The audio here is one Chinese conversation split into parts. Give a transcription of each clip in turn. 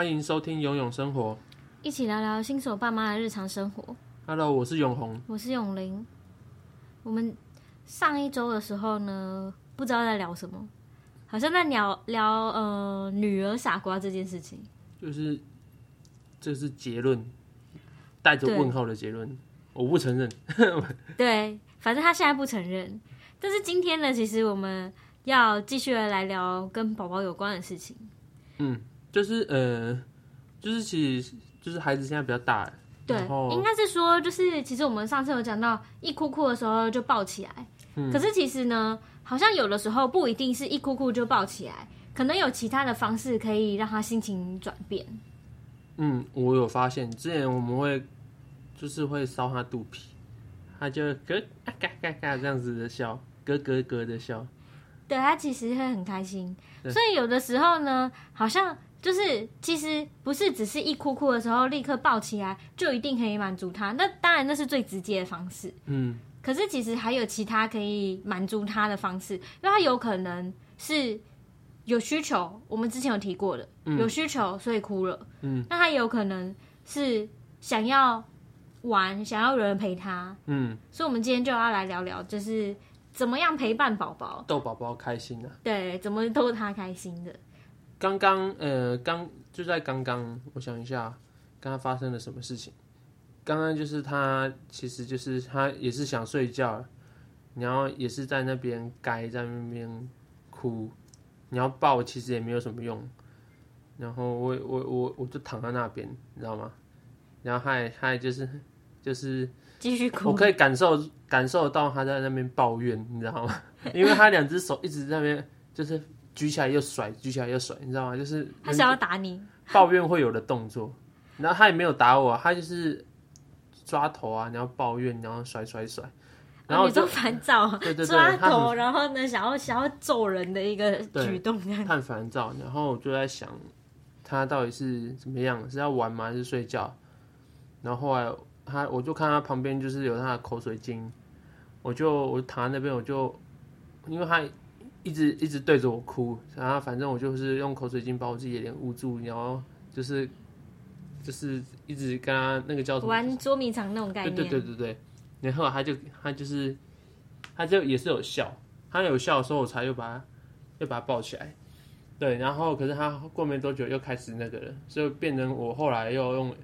欢迎收听《游泳生活》，一起聊聊新手爸妈的日常生活。Hello，我是永红，我是永玲。我们上一周的时候呢，不知道在聊什么，好像在聊聊呃女儿傻瓜这件事情。就是这是结论，带着问号的结论。我不承认。对，反正他现在不承认。但是今天呢，其实我们要继续来聊跟宝宝有关的事情。嗯，就是呃，就是其实就是孩子现在比较大，对，应该是说，就是其实我们上次有讲到，一哭哭的时候就抱起来。嗯，可是其实呢，好像有的时候不一定是一哭哭就抱起来，可能有其他的方式可以让他心情转变。嗯，我有发现，之前我们会就是会搔他肚皮，他就咯嘎嘎嘎这样子的笑。咯咯咯的笑，对，他其实会很开心，所以有的时候呢，好像就是其实不是只是一哭哭的时候立刻抱起来就一定可以满足他，那当然那是最直接的方式，嗯，可是其实还有其他可以满足他的方式，因为他有可能是有需求，我们之前有提过的，嗯，有需求所以哭了，嗯，那他有可能是想要玩，想要有人陪他，嗯，所以我们今天就要来聊聊，就是。怎么样陪伴宝宝，逗宝宝开心的、啊？对，怎么逗他开心的？刚刚呃，刚就在刚刚，我想一下，刚刚发生了什么事情？刚刚就是他，其实就是他也是想睡觉，然后也是在那边该在那边哭，你要抱其实也没有什么用，然后我我我我就躺在那边，你知道吗？然后还还就是就是。继续哭，我可以感受感受到他在那边抱怨，你知道吗？因为他两只手一直在那边，就是举起来又甩，举起来又甩，你知道吗？就是他想要打你，抱怨会有的动作。然后他也没有打我，他就是抓头啊，然后抱怨，然后甩甩甩，然后就烦躁，对对对，抓头，然后呢，想要想要揍人的一个举动，他很烦躁。然后我就在想，他到底是怎么样？是要玩吗？还是睡觉？然后后来。他，我就看他旁边就是有他的口水巾，我就我躺在那边，我就因为他一直一直对着我哭，然后反正我就是用口水巾把我自己的脸捂住，然后就是就是一直跟他那个叫什么玩捉迷藏那种概念，对对对对对，然后他就他就是他就也是有笑，他有笑的时候我才又把他又把他抱起来，对，然后可是他过没多久又开始那个了，所以变成我后来又用。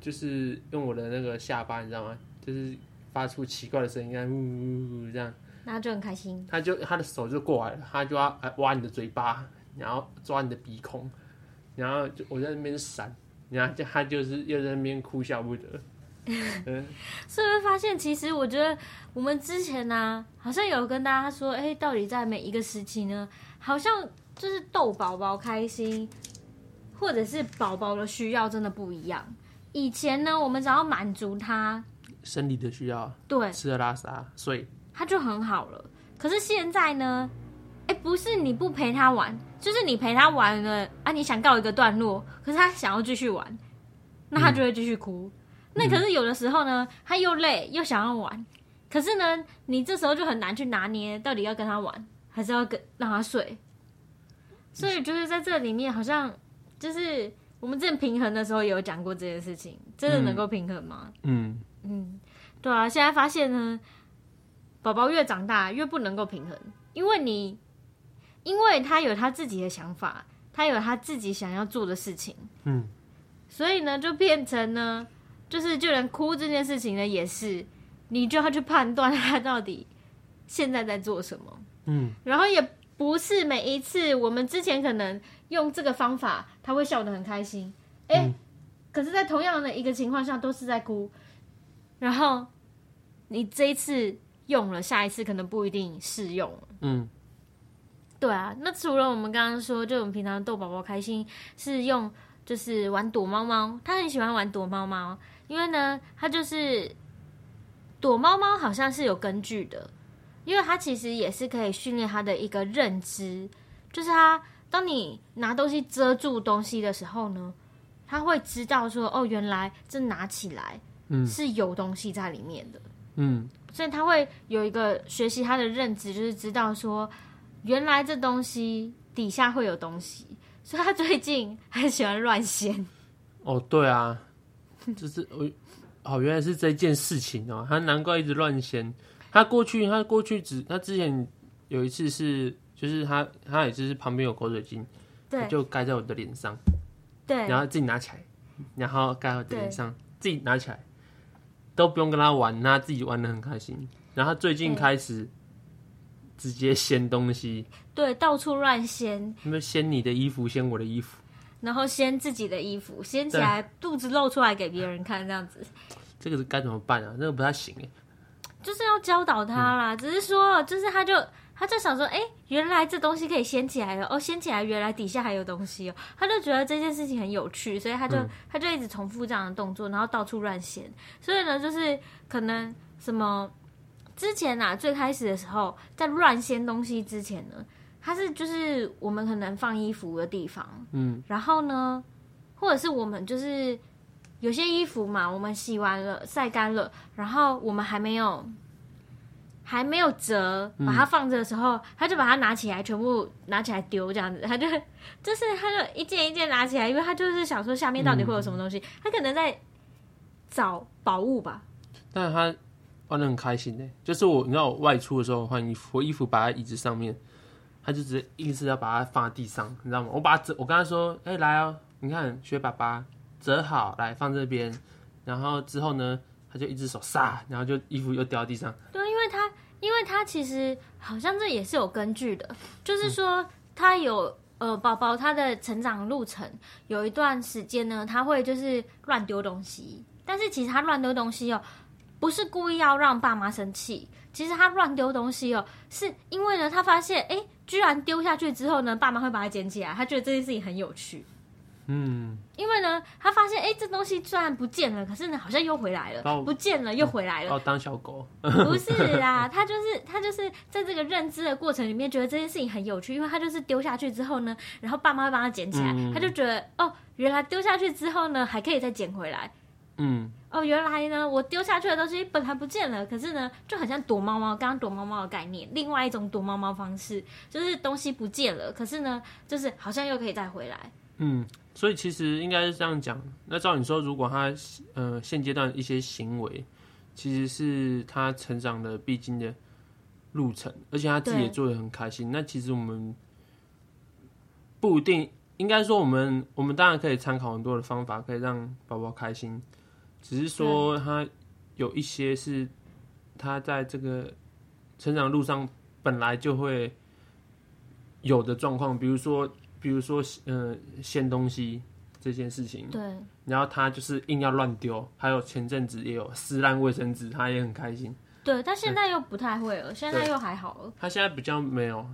就是用我的那个下巴，你知道吗？就是发出奇怪的声音，呜呜呜这样，然后就很开心。他就他的手就过来了，他就要挖你的嘴巴，然后抓你的鼻孔，然后就我在那边闪，然后就他就是又在那边哭笑不得。嗯，是不是发现其实我觉得我们之前呢、啊，好像有跟大家说，哎、欸，到底在每一个时期呢，好像就是逗宝宝开心，或者是宝宝的需要真的不一样。以前呢，我们只要满足他生理的需要，对，吃喝拉撒睡，他就很好了。可是现在呢，哎，不是你不陪他玩，就是你陪他玩了啊，你想告一个段落，可是他想要继续玩，那他就会继续哭。嗯、那可是有的时候呢，他又累又想要玩，可是呢，你这时候就很难去拿捏，到底要跟他玩，还是要跟让他睡。所以就是在这里面，好像就是。我们之前平衡的时候也有讲过这件事情，真的能够平衡吗？嗯嗯，对啊，现在发现呢，宝宝越长大越不能够平衡，因为你，因为他有他自己的想法，他有他自己想要做的事情，嗯，所以呢，就变成呢，就是就连哭这件事情呢，也是你就要去判断他到底现在在做什么，嗯，然后也不是每一次我们之前可能。用这个方法，他会笑得很开心。哎、欸，嗯、可是，在同样的一个情况下，都是在哭。然后，你这一次用了，下一次可能不一定适用。嗯，对啊。那除了我们刚刚说，就我们平常逗宝宝开心是用，就是玩躲猫猫。他很喜欢玩躲猫猫，因为呢，他就是躲猫猫，好像是有根据的，因为他其实也是可以训练他的一个认知，就是他。当你拿东西遮住东西的时候呢，他会知道说：“哦，原来这拿起来，嗯，是有东西在里面的，嗯，所以他会有一个学习他的认知，就是知道说，原来这东西底下会有东西，所以他最近很喜欢乱掀。哦，对啊，就是我哦，原来是这件事情哦，他难怪一直乱掀。他过去，他过去只他之前有一次是，就是他他也就是旁边有口水巾，对，就盖在我的脸上，对，然后自己拿起来，然后盖在我的脸上，自己拿起来，都不用跟他玩，他自己玩的很开心。然后最近开始直接掀东西，对，到处乱掀，什么掀你的衣服，掀我的衣服，然后掀自己的衣服，掀起来肚子露出来给别人看，这样子，这个是该怎么办啊？这个不太行哎。就是要教导他啦，嗯、只是说，就是他就他就想说，哎、欸，原来这东西可以掀起来了，哦，掀起来，原来底下还有东西哦，他就觉得这件事情很有趣，所以他就、嗯、他就一直重复这样的动作，然后到处乱掀。所以呢，就是可能什么之前啊，最开始的时候，在乱掀东西之前呢，他是就是我们可能放衣服的地方，嗯，然后呢，或者是我们就是。有些衣服嘛，我们洗完了、晒干了，然后我们还没有还没有折，把它放着的时候，嗯、他就把它拿起来，全部拿起来丢，这样子，他就 就是他就一件一件拿起来，因为他就是想说下面到底会有什么东西，嗯、他可能在找宝物吧。但是他玩的很开心呢，就是我你知道我外出的时候换衣服，我衣服摆在椅子上面，他就直接硬是要把它放在地上，你知道吗？我把它折，我跟他说，哎、欸，来哦，你看学爸爸。折好来放这边，然后之后呢，他就一只手撒，然后就衣服又掉地上。对，因为他，其实好像这也是有根据的，就是说他有呃宝宝他的成长路程有一段时间呢，他会就是乱丢东西，但是其实他乱丢东西哦，不是故意要让爸妈生气，其实他乱丢东西哦，是因为呢他发现哎，居然丢下去之后呢，爸妈会把它捡起来，他觉得这件事情很有趣。嗯，因为呢，他发现哎、欸，这东西虽然不见了，可是呢，好像又回来了，我不见了又回来了。哦，当小狗？不是啦，他就是他就是在这个认知的过程里面，觉得这件事情很有趣，因为他就是丢下去之后呢，然后爸妈会帮他捡起来，嗯、他就觉得哦，原来丢下去之后呢，还可以再捡回来。嗯，哦，原来呢，我丢下去的东西本来不见了，可是呢，就很像躲猫猫，刚刚躲猫猫的概念，另外一种躲猫猫方式，就是东西不见了，可是呢，就是好像又可以再回来。嗯。所以其实应该是这样讲。那照你说，如果他呃现阶段一些行为，其实是他成长的必经的路程，而且他自己也做的很开心。那其实我们不一定，应该说我们我们当然可以参考很多的方法，可以让宝宝开心。只是说他有一些是他在这个成长路上本来就会有的状况，比如说。比如说，嗯、呃，掀东西这件事情，对，然后他就是硬要乱丢，还有前阵子也有撕烂卫生纸，他也很开心。对，他现在又不太会了，对现在又还好了。他现在比较没有，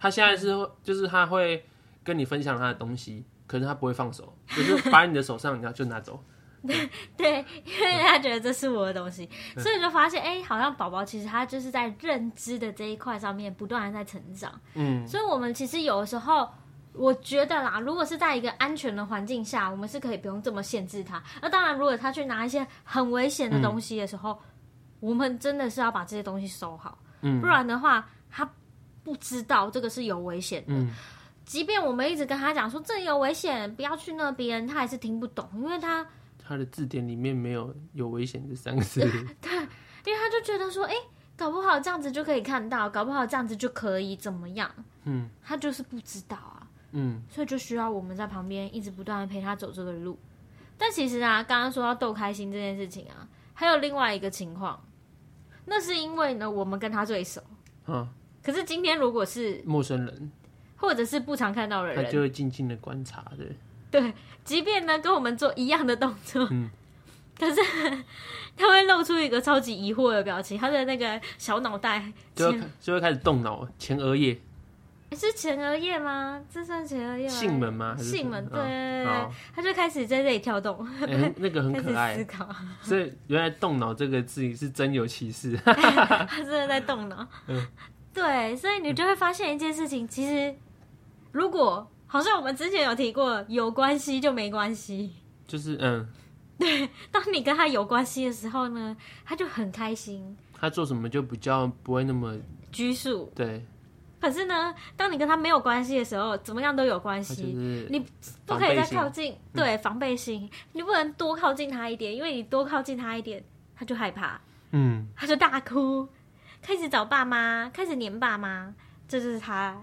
他现在是就是他会跟你分享他的东西，可是他不会放手，就是摆你的手上，然后就拿走。对 对，因为他觉得这是我的东西，嗯、所以就发现，哎、欸，好像宝宝其实他就是在认知的这一块上面不断的在成长。嗯，所以我们其实有的时候。我觉得啦，如果是在一个安全的环境下，我们是可以不用这么限制他。那当然，如果他去拿一些很危险的东西的时候，嗯、我们真的是要把这些东西收好，嗯、不然的话，他不知道这个是有危险的。嗯、即便我们一直跟他讲说这有危险，不要去那边，他还是听不懂，因为他他的字典里面没有“有危险”这三个字。对，因为他就觉得说，哎、欸，搞不好这样子就可以看到，搞不好这样子就可以怎么样？嗯，他就是不知道啊。嗯，所以就需要我们在旁边一直不断的陪他走这个路。但其实啊，刚刚说到逗开心这件事情啊，还有另外一个情况，那是因为呢，我们跟他最熟。嗯。可是今天如果是陌生人，或者是不常看到的人，他就会静静的观察的。对，即便呢跟我们做一样的动作，嗯，可是 他会露出一个超级疑惑的表情，他的那个小脑袋就会就会开始动脑，前额叶。是前额叶吗？这算前额叶吗？囟门吗？囟门，对对对，哦、他就开始在这里跳动，欸、那个很 可爱。思考，所以原来“动脑”这个字是真有其事，他真的在动脑。嗯，对，所以你就会发现一件事情，其实如果好像我们之前有提过，有关系就没关系，就是嗯，对，当你跟他有关系的时候呢，他就很开心，他做什么就比较不会那么拘束，对。可是呢，当你跟他没有关系的时候，怎么样都有关系。你不可以再靠近，嗯、对，防备心，你不能多靠近他一点，因为你多靠近他一点，他就害怕，嗯，他就大哭，开始找爸妈，开始黏爸妈，这就是他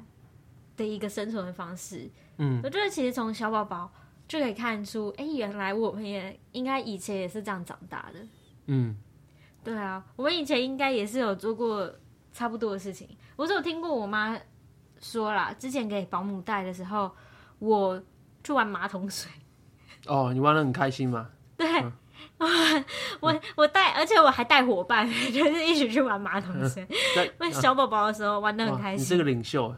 的一个生存的方式。嗯，我觉得其实从小宝宝就可以看出，哎、欸，原来我们也应该以前也是这样长大的。嗯，对啊，我们以前应该也是有做过差不多的事情。我是有听过我妈说啦，之前给保姆带的时候，我去玩马桶水。哦，你玩的很开心吗？对，嗯、我我带，而且我还带伙伴，就是一起去玩马桶水。那、嗯、小宝宝的时候玩的很开心。你是个领袖。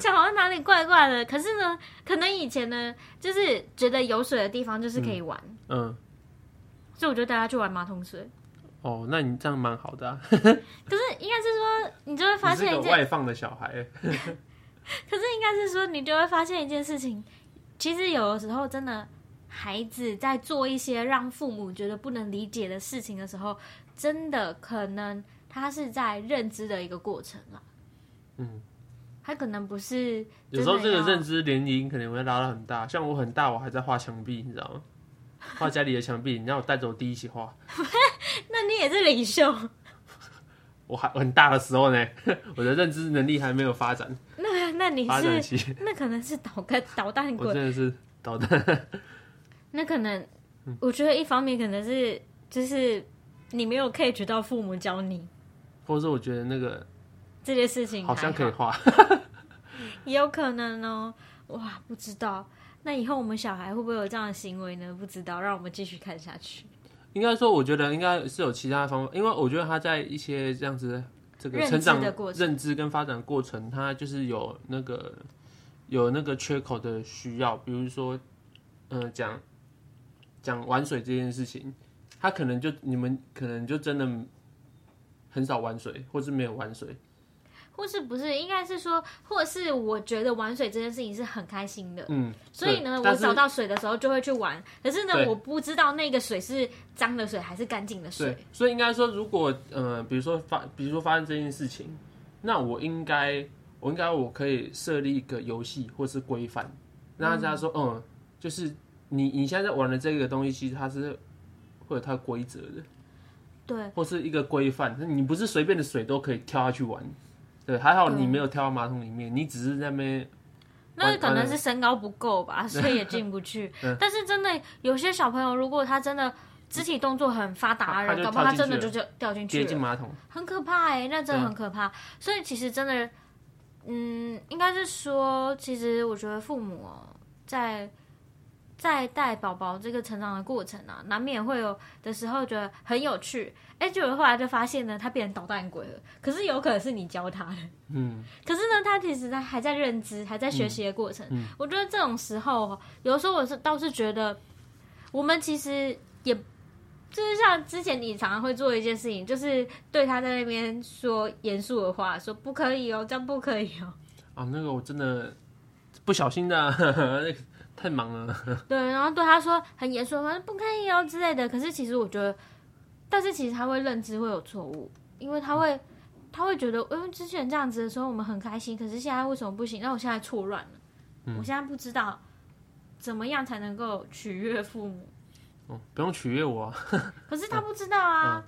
讲好像哪里怪怪的，可是呢，可能以前呢，就是觉得有水的地方就是可以玩，嗯，嗯，所以我就带他去玩马桶水。哦，那你这样蛮好的啊。可是应该是说，你就会发现一件外放的小孩。可是应该是说，你就会发现一件事情，其实有的时候真的，孩子在做一些让父母觉得不能理解的事情的时候，真的可能他是在认知的一个过程了。嗯。他可能不是，有时候这个认知年龄可能会拉到很大，像我很大，我还在画墙壁，你知道吗？画家里的墙壁，你让我带着我弟一起画。那你也是领袖。我还很大的时候呢，我的认知能力还没有发展。那那你是？那可能是捣个捣蛋鬼。我真的是捣蛋。那可能，我觉得一方面可能是，就是你没有 catch 到父母教你，或者是我觉得那个。这件事情好，好像可以画，也有可能哦。哇，不知道。那以后我们小孩会不会有这样的行为呢？不知道，让我们继续看下去。应该说，我觉得应该是有其他的方法，因为我觉得他在一些这样子这个成长的过程、认知跟发展过程，他就是有那个有那个缺口的需要。比如说，嗯、呃，讲讲玩水这件事情，他可能就你们可能就真的很少玩水，或是没有玩水。或是不是，应该是说，或者是我觉得玩水这件事情是很开心的，嗯，所以呢，我找到水的时候就会去玩。可是呢，我不知道那个水是脏的水还是干净的水。所以应该说，如果呃，比如说发，比如说发生这件事情，那我应该，我应该我可以设立一个游戏或是规范，让大家说，嗯，嗯，就是你你现在在玩的这个东西，其实它是会有它规则的，对，或是一个规范，你不是随便的水都可以跳下去玩。对，还好你没有跳到马桶里面，你只是在那边。那可能是身高不够吧，所以也进不去。但是真的有些小朋友，如果他真的肢体动作很发达的人，搞不好他真的就就掉进去了，很可怕哎、欸，那真的很可怕。所以其实真的，嗯，应该是说，其实我觉得父母在。在带宝宝这个成长的过程啊，难免会有的时候觉得很有趣，哎，就后来就发现呢，他变成捣蛋鬼了。可是有可能是你教他的，嗯。可是呢，他其实他还在认知，还在学习的过程。嗯。我觉得这种时候，有时候我是倒是觉得，我们其实也就是像之前你常常会做一件事情，就是对他在那边说严肃的话，说不可以哦，这样不可以哦。啊，那个我真的不小心的啊。呵 呵太忙了，对，然后对他说很严肃，反正不可以哦之类的。可是其实我觉得，但是其实他会认知会有错误，因为他会他会觉得，因为之前这样子的时候我们很开心，可是现在为什么不行？那我现在错乱了，嗯，我现在不知道怎么样才能够取悦父母。哦，不用取悦我啊。可是他不知道啊，嗯，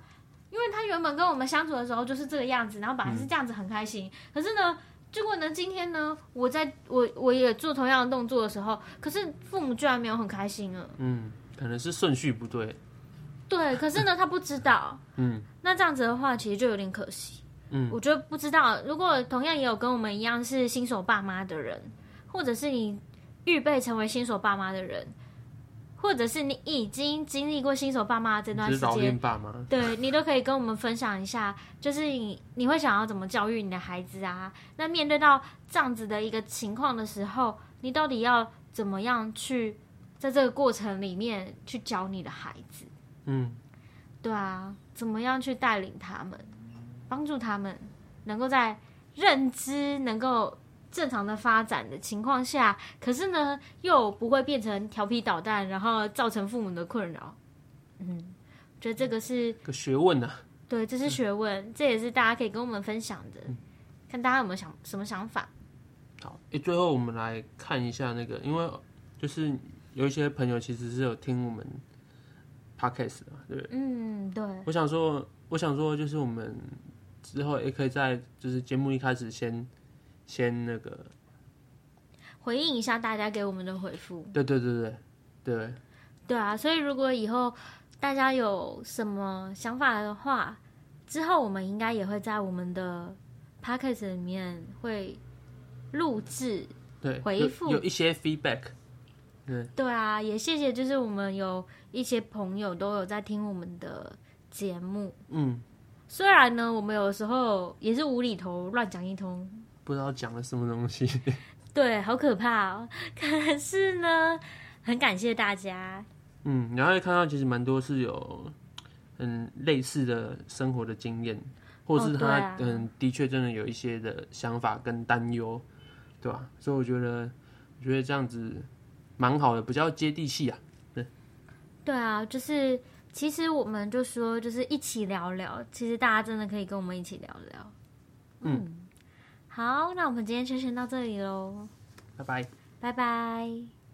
因为他原本跟我们相处的时候就是这个样子，然后本来是这样子很开心，嗯，可是呢。结果呢？今天呢？我在我我也做同样的动作的时候，可是父母居然没有很开心了。嗯，可能是顺序不对。对，可是呢，他不知道。嗯，那这样子的话，其实就有点可惜。嗯，我觉得不知道。如果同样也有跟我们一样是新手爸妈的人，或者是你预备成为新手爸妈的人。或者是你已经经历过新手爸妈这段时间，爸妈对你都可以跟我们分享一下，就是你你会想要怎么教育你的孩子啊？那面对到这样子的一个情况的时候，你到底要怎么样去在这个过程里面去教你的孩子？嗯，对啊，怎么样去带领他们，帮助他们能够在认知能够。正常的发展的情况下，可是呢，又不会变成调皮捣蛋，然后造成父母的困扰。嗯，觉得这个是个学问呢、啊。对，这是学问、嗯，这也是大家可以跟我们分享的。嗯、看大家有没有想什么想法。好，诶，最后我们来看一下那个，因为就是有一些朋友其实是有听我们 podcast 的，对不对？嗯，对。我想说，我想说，就是我们之后也可以在就是节目一开始先先那个回应一下大家给我们的回复。对对对对对。对啊，所以如果以后大家有什么想法的话，之后我们应该也会在我们的 podcast 里面会录制，对，回复有，有一些 feedback。对对啊，也谢谢，就是我们有一些朋友都有在听我们的节目。嗯，虽然呢，我们有时候也是无厘头乱讲一通，不知道讲了什么东西。对，好可怕哦。可是呢，很感谢大家。嗯，然后也看到其实蛮多是有嗯类似的生活的经验，或是他、哦啊、嗯的确真的有一些的想法跟担忧，对吧？所以我觉得我觉得这样子蛮好的，比较接地气啊。对，对啊，就是其实我们就说就是一起聊聊，其实大家真的可以跟我们一起聊聊。嗯，嗯好，那我们今天就先到这里喽，拜拜，拜拜。